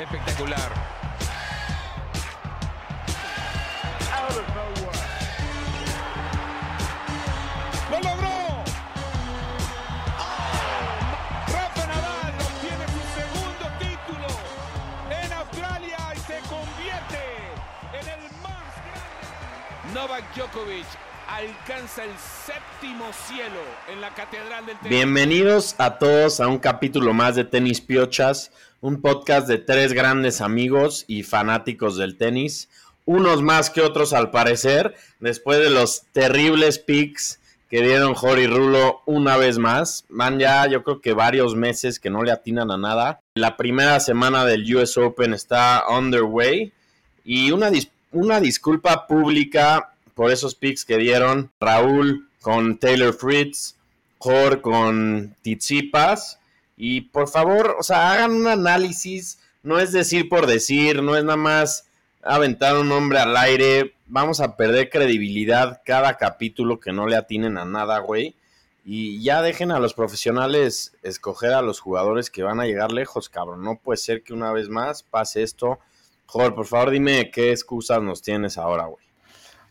Espectacular. ¡Lo logró! Rafa Nadal obtiene su segundo título en Australia y se convierte en el más grande. Novak Djokovic alcanza el séptimo cielo en la Catedral del Tenis. Bienvenidos a todos a un capítulo más de Tenis Piochas, un podcast de tres grandes amigos y fanáticos del tenis, unos más que otros al parecer, después de los terribles picks que dieron Jory Rulo una vez más. Van ya yo creo que varios meses que no le atinan a nada. La primera semana del US Open está underway y una, una disculpa pública por esos picks que dieron Raúl con Taylor Fritz, Jor con Tizipas. Y por favor, o sea, hagan un análisis. No es decir por decir, no es nada más aventar un nombre al aire. Vamos a perder credibilidad cada capítulo que no le atinen a nada, güey. Y ya dejen a los profesionales escoger a los jugadores que van a llegar lejos, cabrón. No puede ser que una vez más pase esto. Joder, por favor, dime qué excusas nos tienes ahora, güey.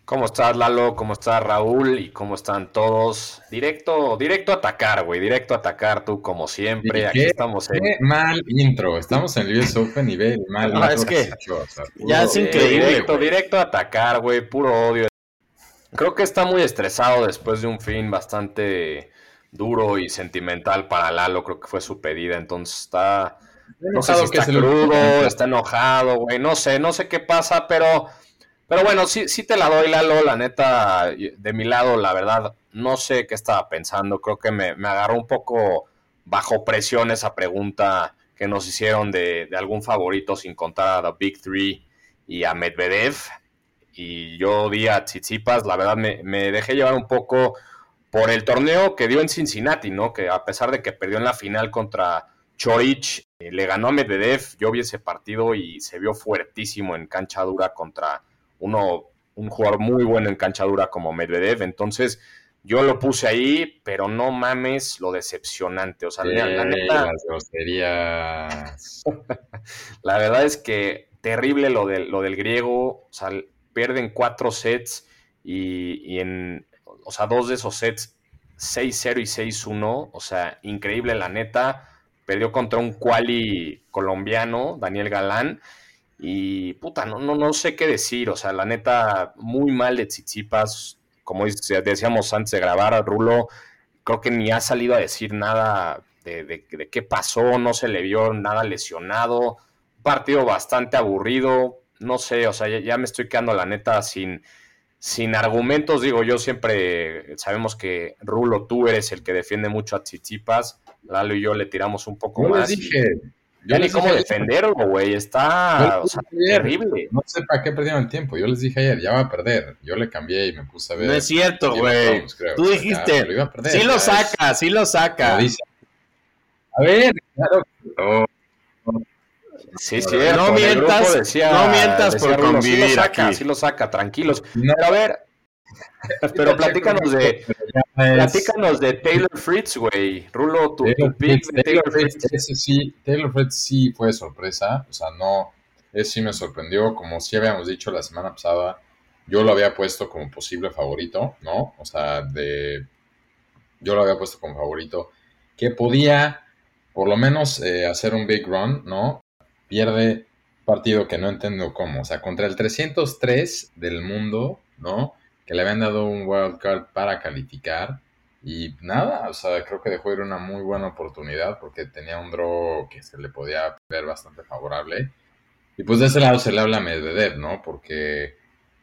¿Cómo estás, Lalo? ¿Cómo estás, Raúl? ¿Y cómo están todos? Directo, directo a atacar, güey. Directo a atacar, tú, como siempre. Aquí estamos en... mal intro. Estamos en el US Open y ve mal no, es que o sea, ya es increíble, Directo, güey. directo a atacar, güey. Puro odio. Creo que está muy estresado después de un fin bastante duro y sentimental para Lalo. Creo que fue su pedida. Entonces está... No sé si está crudo, está enojado, güey. No sé, no sé qué pasa, pero... Pero bueno, sí, sí te la doy, Lalo. La neta, de mi lado, la verdad, no sé qué estaba pensando. Creo que me, me agarró un poco bajo presión esa pregunta que nos hicieron de, de, algún favorito sin contar a The Big Three y a Medvedev. Y yo di a Tsitsipas, la verdad me, me, dejé llevar un poco por el torneo que dio en Cincinnati, ¿no? Que a pesar de que perdió en la final contra Chorich, eh, le ganó a Medvedev. Yo vi ese partido y se vio fuertísimo en cancha dura contra uno, un jugador muy bueno en cancha dura como Medvedev. Entonces, yo lo puse ahí, pero no mames lo decepcionante. O sea, sí, la, neta. Las groserías. la verdad es que terrible lo, de, lo del griego. O sea, pierden cuatro sets y, y en. O sea, dos de esos sets 6-0 y 6-1. O sea, increíble la neta. Perdió contra un quali colombiano, Daniel Galán. Y puta, no, no, no sé qué decir. O sea, la neta, muy mal de Tsitsipas. Como decíamos antes de grabar, Rulo, creo que ni ha salido a decir nada de, de, de qué pasó, no se le vio nada lesionado. Partido bastante aburrido. No sé, o sea, ya, ya me estoy quedando la neta sin, sin argumentos. Digo, yo siempre sabemos que Rulo, tú eres el que defiende mucho a Tsitsipas. Lalo y yo le tiramos un poco más. Les dije, ya ni cómo defenderlo, güey. Está o sea, terrible. No sé para qué perdieron el tiempo. Yo les dije ayer, ya va a perder. Yo le cambié y me puse a ver. No es cierto, güey. Tú dijiste, ya, lo iba a perder, sí lo saca, sí lo saca. Lo a ver, claro. Oh. Sí, sí, no mientas, decía, no mientas por convivir sí lo saca, aquí. sí lo saca, tranquilos. No. Pero a ver, pero platícanos de platícanos de Taylor Fritz, güey. Rulo, tu, Taylor tu pick Fritz, de Taylor, Taylor Fritz. Fritz. Ese sí, Taylor Fritz sí fue sorpresa. O sea, no, ese sí me sorprendió. Como sí habíamos dicho la semana pasada, yo lo había puesto como posible favorito, ¿no? O sea, de. Yo lo había puesto como favorito. Que podía, por lo menos, eh, hacer un big run, ¿no? Pierde partido que no entiendo cómo. O sea, contra el 303 del mundo, ¿no? Que le habían dado un wild card para calificar. Y nada, o sea, creo que dejó ir una muy buena oportunidad porque tenía un draw que se le podía ver bastante favorable. Y pues de ese lado se le habla a Medvedev, ¿no? Porque,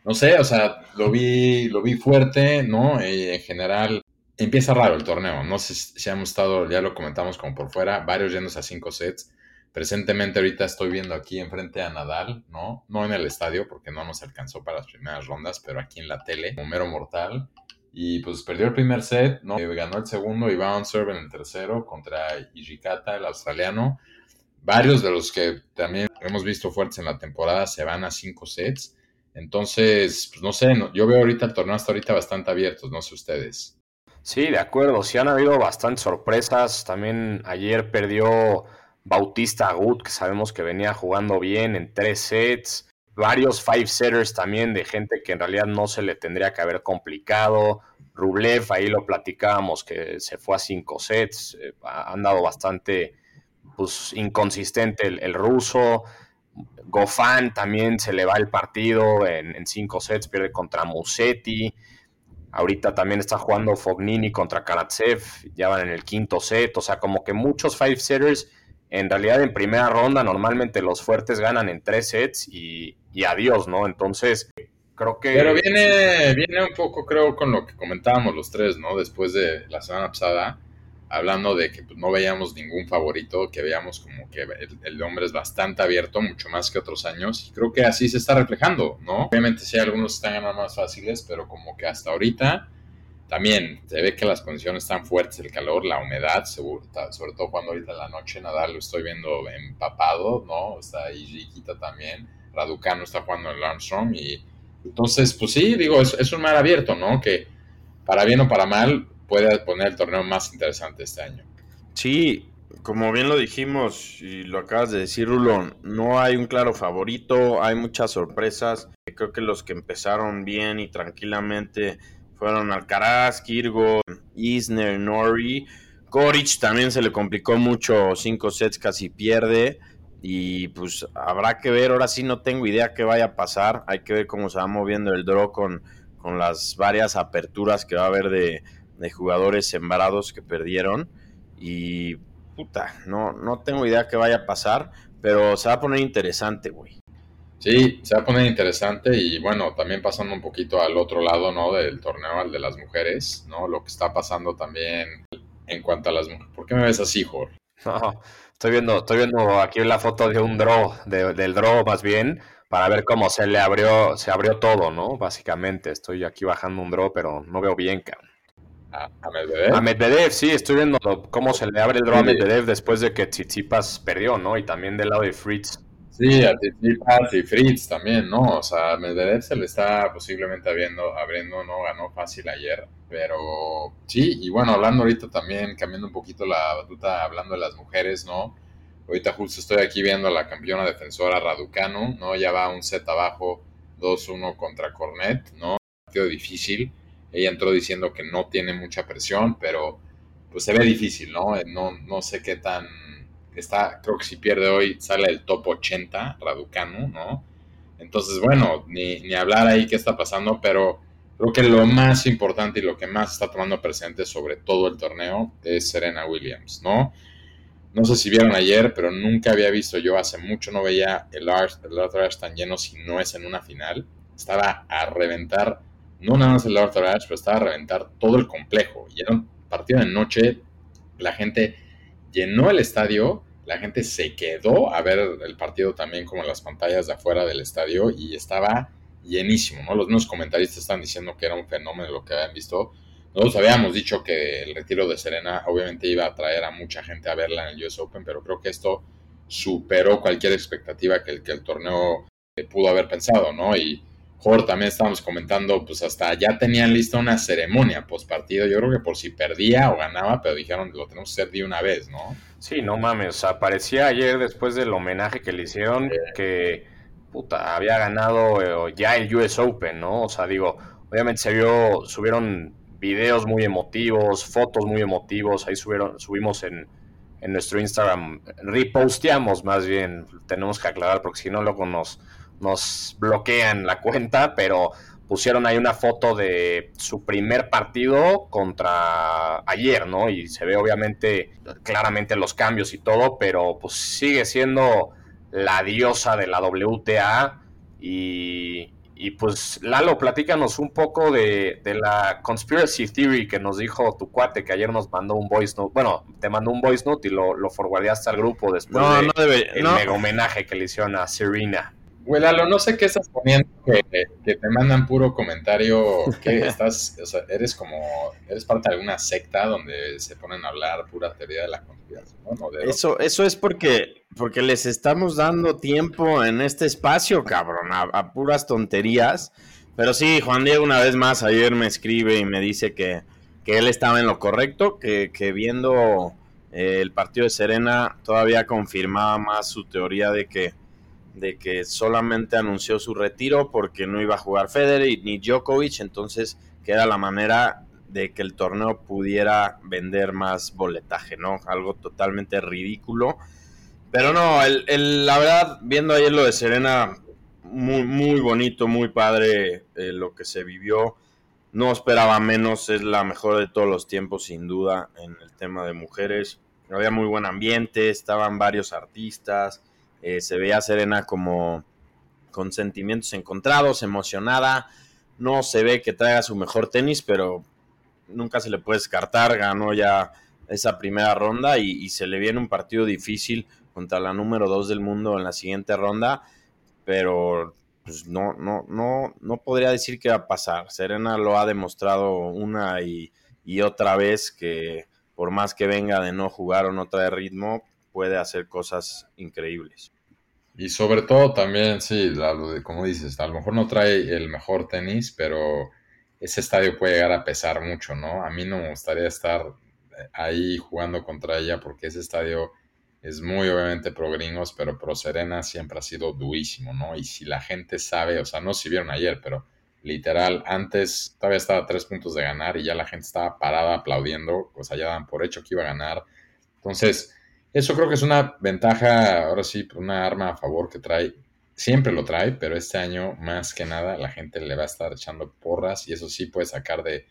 no sé, o sea, lo vi, lo vi fuerte, ¿no? Y en general empieza raro el torneo. No sé si hemos estado, ya lo comentamos como por fuera, varios yéndose a cinco sets. Presentemente ahorita estoy viendo aquí enfrente a Nadal, ¿no? No en el estadio porque no nos alcanzó para las primeras rondas, pero aquí en la tele, como mero mortal. Y pues perdió el primer set, ¿no? Ganó el segundo y va on serve en el tercero contra Ijikata, el australiano. Varios de los que también hemos visto fuertes en la temporada se van a cinco sets. Entonces, pues no sé, yo veo ahorita el torneo hasta ahorita bastante abierto, no sé ustedes. Sí, de acuerdo, sí han habido bastantes sorpresas. También ayer perdió Bautista Agut, que sabemos que venía jugando bien en tres sets, varios five setters también de gente que en realidad no se le tendría que haber complicado. Rublev, ahí lo platicábamos, que se fue a cinco sets, eh, ha andado bastante pues, inconsistente el, ruso. Gofan también se le va el partido en, cinco sets, pierde contra Musetti. Ahorita también está jugando Fognini contra Karatsev, ya van en el quinto set. O sea, como que muchos five setters. En realidad, en primera ronda, normalmente los fuertes ganan en tres sets y, y adiós, ¿no? Entonces, creo que. Pero viene, viene un poco, creo, con lo que comentábamos los tres, ¿no? Después de la semana pasada hablando de que pues, no veíamos ningún favorito, que veíamos como que el, hombre es bastante abierto, mucho más que otros años, y creo que así se está reflejando, ¿no? Obviamente sí, algunos están ganando más fáciles, pero como que hasta ahorita también se ve que las condiciones están fuertes, el calor, la humedad, sobre, todo cuando ahorita en la noche Nadal lo estoy viendo empapado, ¿no? Está ahí Riquita también, Raducano está jugando en el Armstrong, y entonces, pues sí, digo, es, es un mar abierto, ¿no? Que para bien o para mal, puede poner el torneo más interesante este año. Sí, como bien lo dijimos y lo acabas de decir, Rulón, no hay un claro favorito, hay muchas sorpresas. Creo que los que empezaron bien y tranquilamente fueron Alcaraz, Kirgo, Isner, Nori. Koric también se le complicó mucho, cinco sets casi pierde. Y pues habrá que ver, ahora sí no tengo idea qué vaya a pasar. Hay que ver cómo se va moviendo el draw con, con las varias aperturas que va a haber de, de jugadores sembrados que perdieron. Y puta, no, no tengo idea qué vaya a pasar, pero se va a poner interesante, güey. Sí, se va a poner interesante y bueno, también pasando un poquito al otro lado, ¿no? Del torneo, al de las mujeres, ¿no? Lo que está pasando también en cuanto a las mujeres. ¿Por qué me ves así, Jorge? No, estoy viendo, estoy viendo aquí la foto de un draw, del draw más bien, para ver cómo se le abrió, se abrió todo, ¿no? Básicamente, estoy aquí bajando un draw, pero no veo bien, cabrón. A, Medvedev. A Medvedev, sí, estoy viendo cómo se le abre el draw a Medvedev después de que Tsitsipas perdió, ¿no? Y también del lado de Fritz. Sí, a Tsitsipas y Fritz también, ¿no? O sea, Medvedev se le está posiblemente abriendo, abriendo, ¿no? Ganó fácil ayer, pero sí, y bueno, hablando ahorita también, cambiando un poquito la batuta, hablando de las mujeres, ¿no? Ahorita justo estoy aquí viendo a la campeona defensora Raducanu, ¿no? Ya va un set abajo, 2-1 contra Cornet, ¿no? Partido difícil ella entró diciendo que no tiene mucha presión, pero pues se ve difícil, ¿no? No, no sé qué tan... Está, creo que si pierde hoy sale el top 80, Raducanu, ¿no? Entonces, bueno, ni, ni hablar ahí qué está pasando, pero creo que lo más importante y lo que más está tomando presente sobre todo el torneo es Serena Williams, ¿no? No sé si vieron ayer, pero nunca había visto yo, hace mucho no veía el, el Arthur tan lleno si no es en una final. Estaba a reventar no nada más el Arthur Ashe, pero estaba a reventar todo el complejo. Y era un partido de noche, la gente llenó el estadio, la gente se quedó a ver el partido también como en las pantallas de afuera del estadio y estaba llenísimo, ¿no? Los mismos comentaristas están diciendo que era un fenómeno lo que habían visto. Nosotros habíamos dicho que el retiro de Serena obviamente iba a atraer a mucha gente a verla en el US Open, pero creo que esto superó cualquier expectativa que el, que el torneo pudo haber pensado, ¿no? Y Jorge también estábamos comentando, pues hasta ya tenían lista una ceremonia post partido. Yo creo que por si perdía o ganaba, pero dijeron lo tenemos que hacer de una vez, ¿no? Sí, no mames. O sea, parecía ayer después del homenaje que le hicieron que puta, había ganado eh, ya el US Open, ¿no? O sea, digo, obviamente se vio, subieron videos muy emotivos, fotos muy emotivos. Ahí subieron, subimos en, en nuestro Instagram, reposteamos más bien, tenemos que aclarar porque si no luego nos nos bloquean la cuenta, pero pusieron ahí una foto de su primer partido contra ayer, ¿no? Y se ve obviamente claramente los cambios y todo, pero pues sigue siendo la diosa de la WTA y, y pues Lalo, platícanos un poco de, la conspiracy theory que nos dijo tu cuate que ayer nos mandó un voice note. Bueno, te mandó un voice note y lo, lo forwardeaste al grupo después del mega homenaje que le hicieron a Serena. Güey, no sé qué estás poniendo, que, te mandan puro comentario, que estás, o sea, eres como, eres parte de alguna secta donde se ponen a hablar pura teoría de la conspiración, ¿no? eso, eso es porque, porque les estamos dando tiempo en este espacio, cabrón, a, puras tonterías. Pero sí, Juan Diego una vez más ayer me escribe y me dice que, que él estaba en lo correcto, que, que viendo Eh, el partido de Serena todavía confirmaba más su teoría de que, de que solamente anunció su retiro porque no iba a jugar Federer ni Djokovic, entonces queda la manera de que el torneo pudiera vender más boletaje, ¿no? Algo totalmente ridículo. Pero no, el, la verdad, viendo ayer lo de Serena, muy, muy bonito, muy padre eh, lo que se vivió. No esperaba menos, es la mejor de todos los tiempos, sin duda, en el tema de mujeres. Había muy buen ambiente, estaban varios artistas, eh, se veía Serena como con sentimientos encontrados, emocionada. No se ve que traiga su mejor tenis, pero nunca se le puede descartar. Ganó ya esa primera ronda y, y se le viene un partido difícil contra la número 2 del mundo en la siguiente ronda, pero pues no, no, no, no podría decir que va a pasar. Serena lo ha demostrado una y, otra vez que por más que venga de no jugar o no traer ritmo, puede hacer cosas increíbles. Y sobre todo también, sí, como dices, a lo mejor no trae el mejor tenis, pero ese estadio puede llegar a pesar mucho, ¿no? A mí no me gustaría estar ahí jugando contra ella porque ese estadio es muy obviamente pro gringos, pero pro Serena siempre ha sido durísimo, ¿no? Y si la gente sabe, o sea, no si vieron ayer, pero literal, antes todavía estaba a tres puntos de ganar y ya la gente estaba parada aplaudiendo, pues allá dan por hecho que iba a ganar. Entonces, eso creo que es una ventaja, ahora sí, una arma a favor que trae, siempre lo trae, pero este año más que nada la gente le va a estar echando porras y eso sí puede sacar de,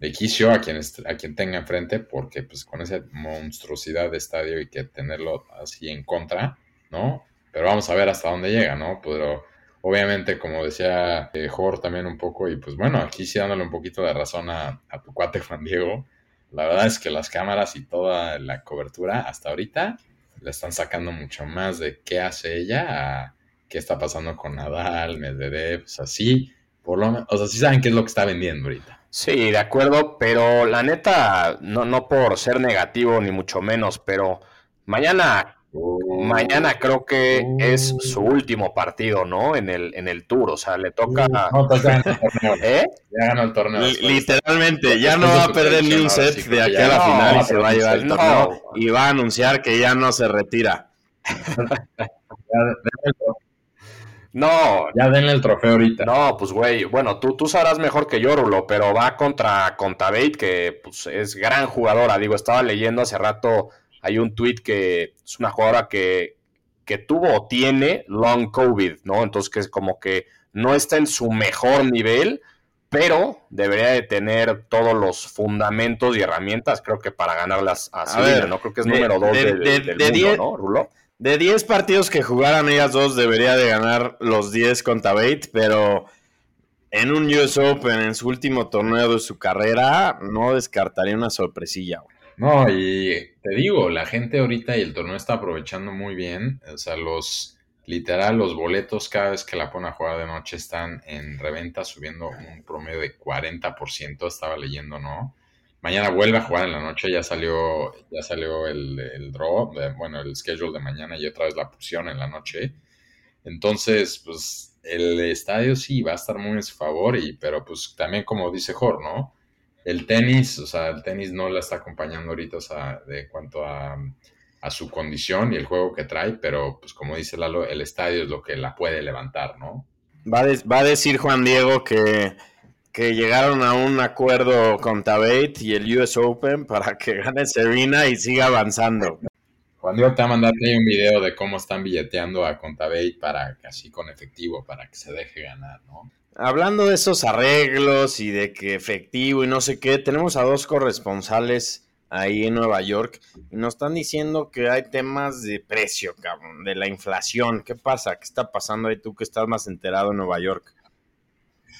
de quicio a quien, a quien tenga enfrente, porque pues con esa monstruosidad de estadio y que tenerlo así en contra, ¿no? Pero vamos a ver hasta dónde llega, ¿no? Pero obviamente, como decía eh, también un poco, y pues bueno, aquí sí dándole un poquito de razón a, tu cuate Juan Diego, la verdad es que las cámaras y toda la cobertura hasta ahorita le están sacando mucho más de qué hace ella qué está pasando con Nadal, Medvedev, o sea, por lo menos, o sea, sí saben qué es lo que está vendiendo ahorita. Sí, de acuerdo, pero la neta, no, no por ser negativo ni mucho menos, pero mañana, mañana creo que es su último partido, ¿no? En el, en el tour, o sea, le toca. Pues ¿Eh? Ya ganó el torneo. literalmente, ya no va a perder ni un set de aquí a la final y se va a llevar el torneo. Y va a anunciar que ya no se retira. No. Ya denle el trofeo ahorita. No, pues güey, bueno, tú, tú sabrás mejor que yo, Rulo, pero va contra Contabate, que pues, es gran jugadora. Digo, estaba leyendo hace rato, hay un tweet que es una jugadora que, que tuvo o tiene long COVID, ¿no? Entonces que es como que no está en su mejor nivel, pero debería de tener todos los fundamentos y herramientas, creo que para ganarlas así, ¿no? Creo que es número dos del mundo, ¿no, Rulo? De 10 partidos que jugaran ellas dos, debería de ganar los 10 contra Bate, pero en un US Open, en su último torneo de su carrera, no descartaría una sorpresilla. No, y te digo, la gente ahorita y el torneo está aprovechando muy bien. O sea, los, literal, los boletos cada vez que la ponen a jugar de noche están en reventa, subiendo un promedio de 40%, estaba leyendo, ¿no? Mañana vuelve a jugar en la noche, ya salió, ya salió el, el draw, bueno, el schedule de mañana y otra vez la pusieron en la noche. Entonces, pues el estadio sí va a estar muy en su favor, y, pero pues también como dice Jor, ¿no? El tenis, o sea, el tenis no la está acompañando ahorita, o sea, de cuanto a, su condición y el juego que trae, pero pues como dice Lalo, el estadio es lo que la puede levantar, ¿no? Va va a decir Juan Diego que que llegaron a un acuerdo con Tabate y el US Open para que gane Serena y siga avanzando. Cuando yo te va a mandar un video de cómo están billeteando a Contabate para así con efectivo, para que se deje ganar, ¿no? Hablando de esos arreglos y de que efectivo y no sé qué, tenemos a dos corresponsales ahí en Nueva York y nos están diciendo que hay temas de precio, cabrón, de la inflación. ¿Qué pasa? ¿Qué está pasando ahí tú que estás más enterado en Nueva York?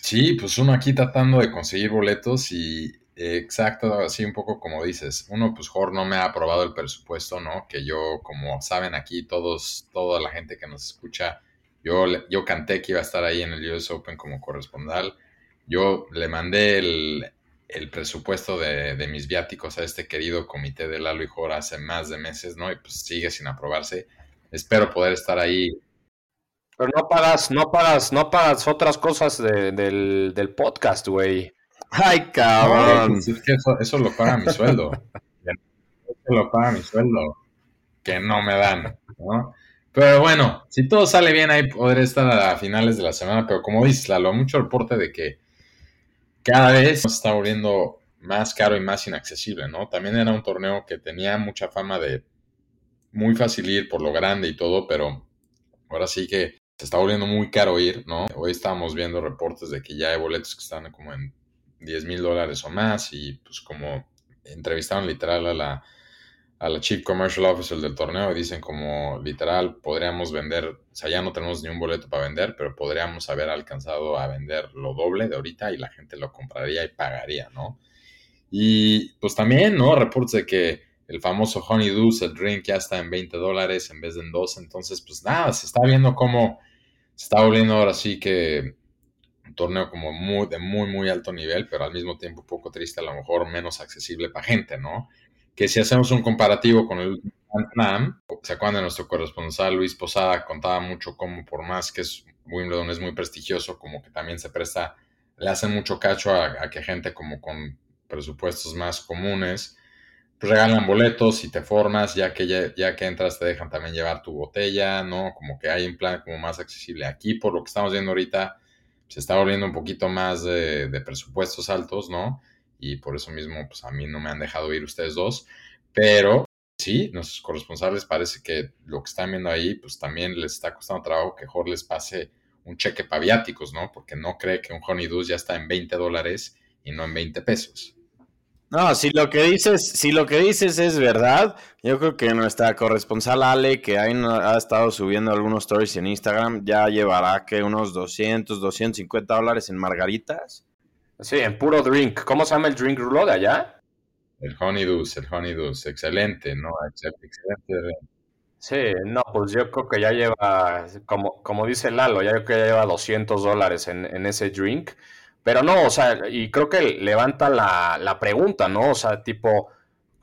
Sí, pues uno aquí tratando de conseguir boletos y exacto, así un poco como dices, uno pues Jorge no me ha aprobado el presupuesto, ¿no? Que yo, como saben aquí todos, toda la gente que nos escucha, yo, yo canté que iba a estar ahí en el US Open como corresponsal. Yo le mandé el, presupuesto de, de, mis viáticos a este querido comité de Lalo y Jorge hace más de meses, ¿no? Y pues sigue sin aprobarse. Espero poder estar ahí pero no pagas, no pagas, no pagas otras cosas del, del, podcast, güey. Ay, cabrón. Eso, eso, lo paga mi sueldo. lo paga mi sueldo, que no me dan, ¿no? Pero bueno, si todo sale bien ahí podré estar a finales de la semana, pero como dices, Lalo, mucho reporte de que cada vez se está volviendo más caro y más inaccesible, ¿no? También era un torneo que tenía mucha fama de muy fácil ir por lo grande y todo, pero ahora sí que se está volviendo muy caro ir, ¿no? Hoy estábamos viendo reportes de que ya hay boletos que están como en 10 mil dólares o más y pues como entrevistaron literal a la, a la Chief Commercial Officer del torneo y dicen como literal podríamos vender, o sea, ya no tenemos ni un boleto para vender, pero podríamos haber alcanzado a vender lo doble de ahorita y la gente lo compraría y pagaría, ¿no? Y pues también, ¿no? Reportes de que el famoso Honey Deuce, el drink, ya está en 20 dólares en vez de en 12. Entonces, pues nada, se está viendo cómo se está volviendo ahora sí que un torneo como muy, de muy, muy alto nivel, pero al mismo tiempo un poco triste, a lo mejor menos accesible para gente, ¿no? Que si hacemos un comparativo con el Slam, ¿se acuerdan de nuestro corresponsal Luis Posada? Contaba mucho cómo por más que es, Wimbledon es muy prestigioso, como que también se presta, le hacen mucho cacho a, a que gente como con presupuestos más comunes, pues regalan boletos y te formas, ya que, ya, que entras te dejan también llevar tu botella, ¿no? Como que hay un plan como más accesible. Aquí, por lo que estamos viendo ahorita, se está volviendo un poquito más de, presupuestos altos, ¿no? Y por eso mismo, pues a mí no me han dejado ir ustedes dos, pero sí, nuestros corresponsales parece que lo que están viendo ahí, pues también les está costando trabajo que mejor les pase un cheque para viáticos, ¿no? Porque no cree que un Honey ya está en 20 dólares y no en 20 pesos. No, si lo que dices, si lo que dices es verdad, yo creo que nuestra corresponsal Ale, que ha estado subiendo algunos stories en Instagram, ya llevará que unos 200, 250 dólares en margaritas. Sí, en puro drink. ¿Cómo se llama el drink rulo de allá? El Honeydew, el Honeydew, excelente, ¿no? Excelente. Sí, no, pues yo creo que ya lleva, como, como dice Lalo, ya creo que ya lleva 200 dólares en, en ese drink. Pero no, o sea, y creo que levanta la, pregunta, ¿no? O sea, tipo,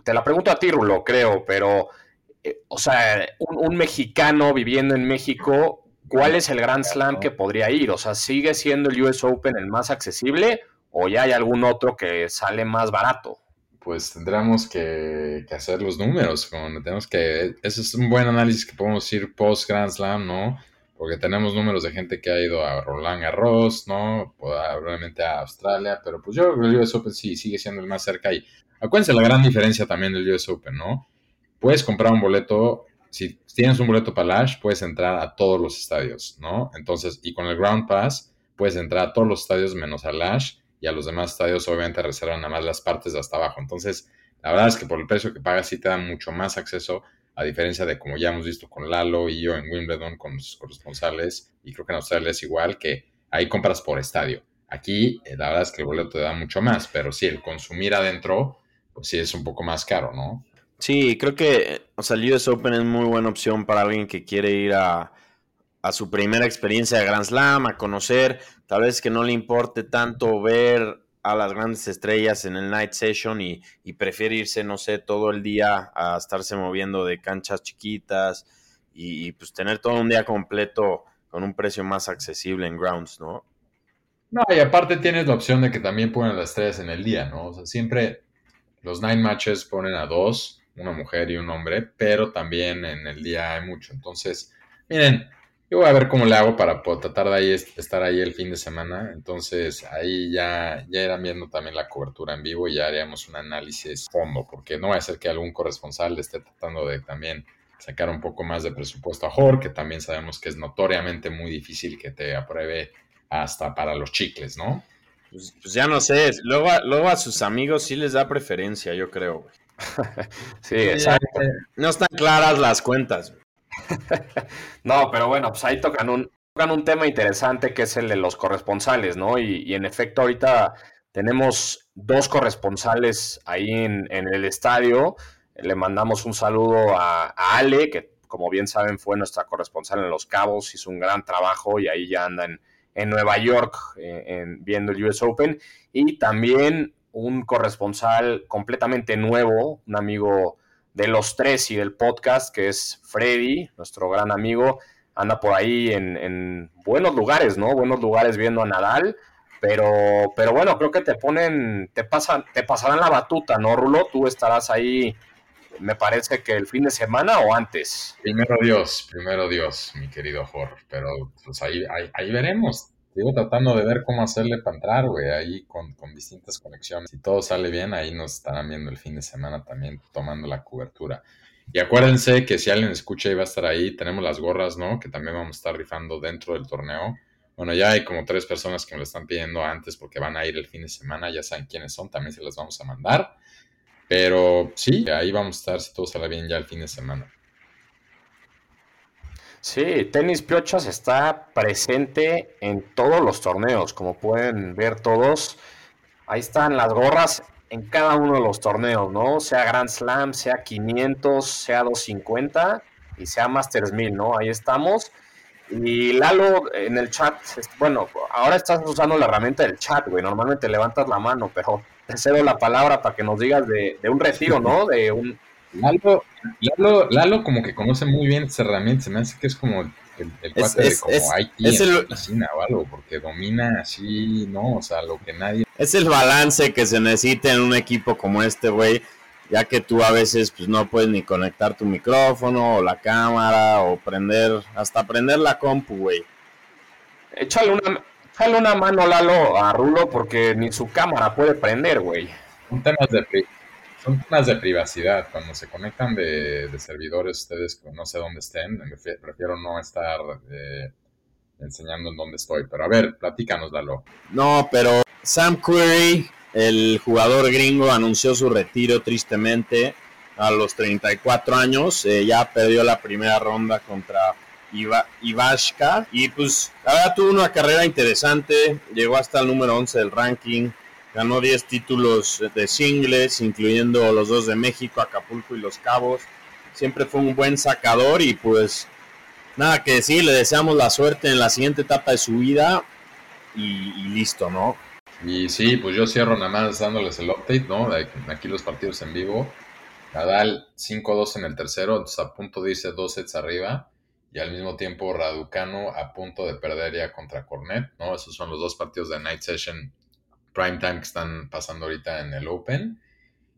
te la pregunto a ti, Rulo, creo, pero, eh, o sea, un, mexicano viviendo en México, ¿cuál es el Grand Slam que podría ir? O sea, ¿sigue siendo el US Open el más accesible o ya hay algún otro que sale más barato? Pues tendremos que, que hacer los números, como tenemos que, ese es un buen análisis que podemos ir post Grand Slam, ¿no? Porque tenemos números de gente que ha ido a Roland Garros, ¿no? Probablemente a Australia, pero pues yo creo que el US Open sí sigue siendo el más cerca y acuérdense la gran diferencia también del US Open, ¿no? Puedes comprar un boleto, si tienes un boleto para Lash, puedes entrar a todos los estadios, ¿no? Entonces, y con el Ground Pass, puedes entrar a todos los estadios menos a Lash y a los demás estadios obviamente reservan nada más las partes de hasta abajo. Entonces, la verdad es que por el precio que pagas sí te da mucho más acceso a diferencia de como ya hemos visto con Lalo y yo en Wimbledon con los corresponsales, y creo que en Australia es igual, que hay compras por estadio. Aquí eh, la verdad es que el boleto te da mucho más, pero sí, el consumir adentro, pues sí es un poco más caro, ¿no? Sí, creo que, o sea, el US Open es muy buena opción para alguien que quiere ir a, a su primera experiencia de Grand Slam, a conocer, tal vez que no le importe tanto ver a las grandes estrellas en el night session y, prefiere irse, no sé, todo el día a estarse moviendo de canchas chiquitas y, pues tener todo un día completo con un precio más accesible en grounds, ¿no? No, y aparte tienes la opción de que también ponen las estrellas en el día, ¿no? O sea, siempre los nine matches ponen a dos, una mujer y un hombre, pero también en el día hay mucho. Entonces, miren, yo voy a ver cómo le hago para tratar de ahí estar ahí el fin de semana. Entonces ahí ya, ya irán viendo también la cobertura en vivo y ya haríamos un análisis fondo, porque no va a ser que algún corresponsal esté tratando de también sacar un poco más de presupuesto a Jorge, que también sabemos que es notoriamente muy difícil que te apruebe hasta para los chicles, ¿no? Pues, pues ya no sé, luego, luego a sus amigos sí les da preferencia, yo creo. sí, exacto. No están claras las cuentas. no, pero bueno, pues ahí tocan un, tocan un tema interesante que es el de los corresponsales, ¿no? Y, en efecto, ahorita tenemos dos corresponsales ahí en, el estadio. Le mandamos un saludo a, Ale, que como bien saben fue nuestra corresponsal en Los Cabos, hizo un gran trabajo y ahí ya anda en, Nueva York eh, viendo el US Open. Y también un corresponsal completamente nuevo, un amigo de los tres y del podcast, que es Freddy, nuestro gran amigo, anda por ahí en, buenos lugares, ¿no? Buenos lugares viendo a Nadal, pero, pero bueno, creo que te ponen, te pasan, te pasarán la batuta, ¿no, Rulo? Tú estarás ahí me parece que el fin de semana o antes. Primero Dios, primero Dios, mi querido Jorge, pero pues ahí, ahí, veremos. Sigo tratando de ver cómo hacerle para entrar, güey, ahí con, con, distintas conexiones. Si todo sale bien, ahí nos estarán viendo el fin de semana también tomando la cobertura. Y acuérdense que si alguien escucha y va a estar ahí, tenemos las gorras, ¿no? Que también vamos a estar rifando dentro del torneo. Bueno, ya hay como tres personas que me lo están pidiendo antes porque van a ir el fin de semana, ya saben quiénes son, también se las vamos a mandar. Pero sí, ahí vamos a estar si todo sale bien ya el fin de semana. Sí, Tenis Piochas está presente en todos los torneos, como pueden ver todos. Ahí están las gorras en cada uno de los torneos, ¿no? Sea Grand Slam, sea 500, sea 250 y sea Masters 1000, ¿no? Ahí estamos. Y Lalo en el chat, bueno, ahora estás usando la herramienta del chat, güey. Normalmente levantas la mano, pero te cedo la palabra para que nos digas de, un retiro, ¿no? De un. Lalo, Lalo, como que conoce muy bien esta herramienta. Se me hace que es como el, el, cuate de como IT es el, o algo, porque domina así, ¿no? O sea, lo que nadie. Es el balance que se necesita en un equipo como este, güey ya que tú a veces pues no puedes ni conectar tu micrófono o la cámara o prender, hasta prender la compu, güey. Échale una, échale una mano, Lalo, a Rulo porque ni su cámara puede prender, güey. Son temas de, son temas de privacidad. Cuando se conectan de, servidores, ustedes no sé dónde estén, prefiero no estar eh, enseñando en dónde estoy. Pero a ver, platícanos, Lalo. No, pero Sam Query el jugador gringo anunció su retiro tristemente a los 34 años. Eh, ya perdió la primera ronda contra Iva, Ivashka. Y pues, ahora tuvo una carrera interesante. Llegó hasta el número 11 del ranking. Ganó 10 títulos de singles, incluyendo los dos de México, Acapulco y Los Cabos. Siempre fue un buen sacador y pues nada que decir, le deseamos la suerte en la siguiente etapa de su vida y listo, ¿no? Y sí, pues yo cierro nada más dándoles el update, ¿no? aquí los partidos en vivo. Nadal 5-2 en el tercero, entonces a punto de irse dos sets arriba. Y al mismo tiempo Raducano a punto de perder ya contra Cornet, ¿no? Esos son los dos partidos de Night Session Prime Time que están pasando ahorita en el Open.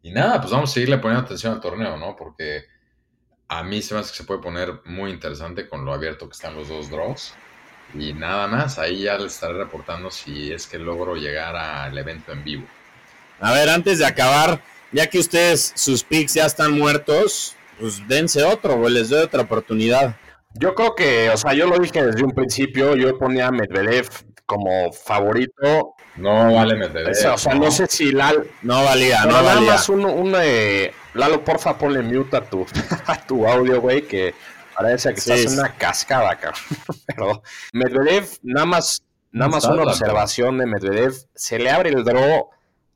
Y nada, pues vamos a seguirle poniendo atención al torneo, ¿no? Porque a mí se me hace que se puede poner muy interesante con lo abierto que están los dos draws. Y nada más, ahí ya les estaré reportando si es que logro llegar al evento en vivo. A ver, antes de acabar, ya que ustedes, sus picks ya están muertos, pues dense otro, o les doy otra oportunidad. Yo creo que, o sea, yo lo dije desde un principio, yo ponía a Medvedev como favorito. No vale Medvedev. O sea, no, sé si Lalo... No valía, no, nada valía. más un, eh, Lalo, porfa, ponle mute a tu, a tu audio, güey, que Parece que estás en una cascada, cabrón. Pero Medvedev, nada más, nada más una observación de Medvedev, se le abre el draw,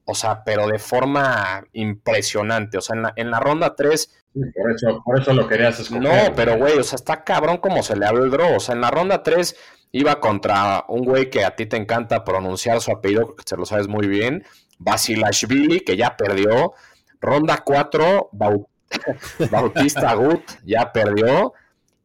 o sea, pero de forma impresionante. O sea, en la, en la ronda 3. por, eso, por eso lo querías escoger. No, pero güey, o sea, está cabrón como se le abre el draw. O sea, en la ronda 3 iba contra un güey que a ti te encanta pronunciar su apellido, que se lo sabes muy bien. Basilashvili, que ya perdió. Ronda 4, Bautista Gut, ya perdió.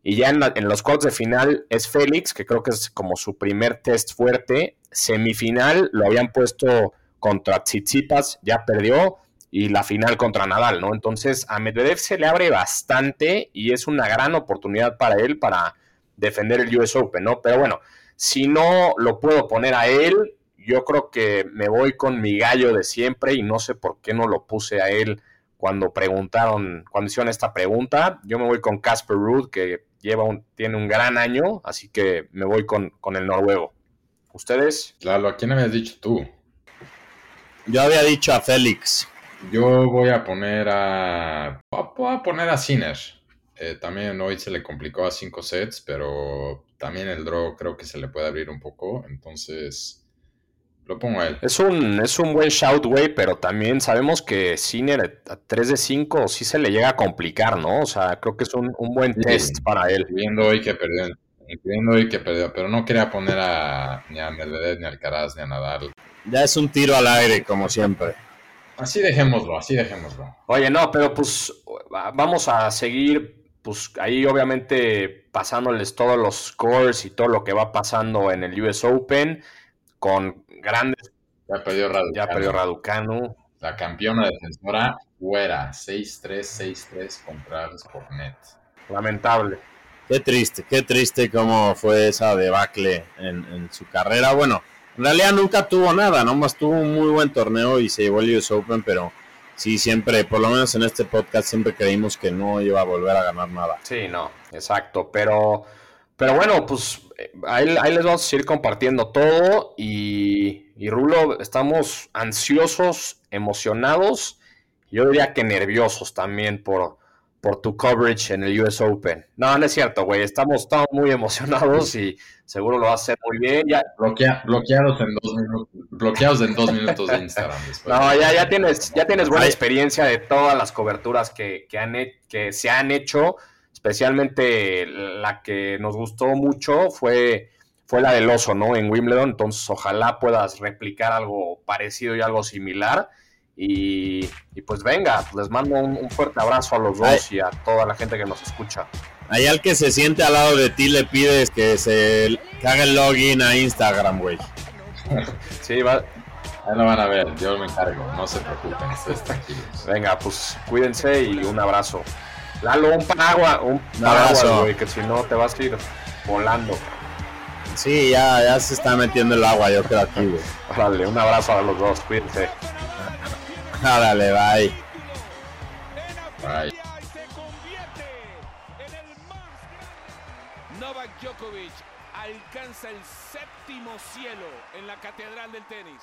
Y ya en, los cortes de final es Félix, que creo que es como su primer test fuerte. Semifinal lo habían puesto contra Tsitsipas, ya perdió. Y la final contra Nadal, ¿no? Entonces a Medvedev se le abre bastante y es una gran oportunidad para él para defender el US Open, ¿no? Pero bueno, si no lo puedo poner a él, yo creo que me voy con mi gallo de siempre y no sé por qué no lo puse a él cuando preguntaron, cuando hicieron esta pregunta. Yo me voy con Casper Ruud, que lleva un, tiene un gran año, así que me voy con, el noruego. ¿Ustedes? Claro, ¿a quién habías dicho tú? Yo había dicho a Félix. Yo voy a poner a. Voy a poner a Sinner. Eh, también hoy se le complicó a cinco sets, pero también el draw creo que se le puede abrir un poco. Entonces, lo pongo a él. Es un, es un buen shout, güey, pero también sabemos que Sinner a 3 de 5 sí se le llega a complicar, ¿no? O sea, creo que es un, buen test para él. Viendo hoy que perdió, viendo hoy que perdió, pero no quería poner a, ni a Medvedev, ni a Alcaraz, ni a Nadal. Ya es un tiro al aire, como siempre. Así dejémoslo, así dejémoslo. Oye, no, pero pues vamos a seguir, pues ahí obviamente pasándoles todos los scores y todo lo que va pasando en el US Open con grandes. Ya perdió Raducanu. Ya perdió Raducanu. La campeona defensora fuera, 6-3, 6-3 contra Sportnet. Lamentable. Qué triste, qué triste cómo fue esa debacle en, en, su carrera. Bueno, en realidad nunca tuvo nada, nomás tuvo un muy buen torneo y se llevó el US Open, pero sí, siempre, por lo menos en este podcast, siempre creímos que no iba a volver a ganar nada. Sí, no, exacto, pero, pero bueno, pues ahí, ahí les vamos a ir compartiendo todo y, y Rulo, estamos ansiosos, emocionados, yo diría que nerviosos también por por tu coverage en el US Open. No, no es cierto, güey. Estamos, estamos muy emocionados y seguro lo vas a hacer muy bien. Ya... bloqueados en dos minutos, bloqueados en dos minutos de Instagram. no, ya, ya tienes, ya tienes buena experiencia de todas las coberturas que, que, han, que se han hecho. Especialmente la que nos gustó mucho fue, fue la del oso, ¿no? En Wimbledon. Entonces, ojalá puedas replicar algo parecido y algo similar. Y, pues venga, les mando un, fuerte abrazo a los dos y a toda la gente que nos escucha. Allá al que se siente al lado de ti le pides que se haga el login a Instagram, güey. sí, va. Ahí lo van a ver, yo me encargo, no se preocupen, ustedes tranquilos. Venga, pues cuídense y un abrazo. Lalo, un paraguas, un paraguas, güey, que si no te vas a ir volando. Sí, ya, ya se está metiendo el agua, yo creo aquí, güey. Vale, un abrazo a los dos, cuídense. Árale, bye. Bye. Novak Djokovic alcanza el séptimo cielo en la catedral del tenis.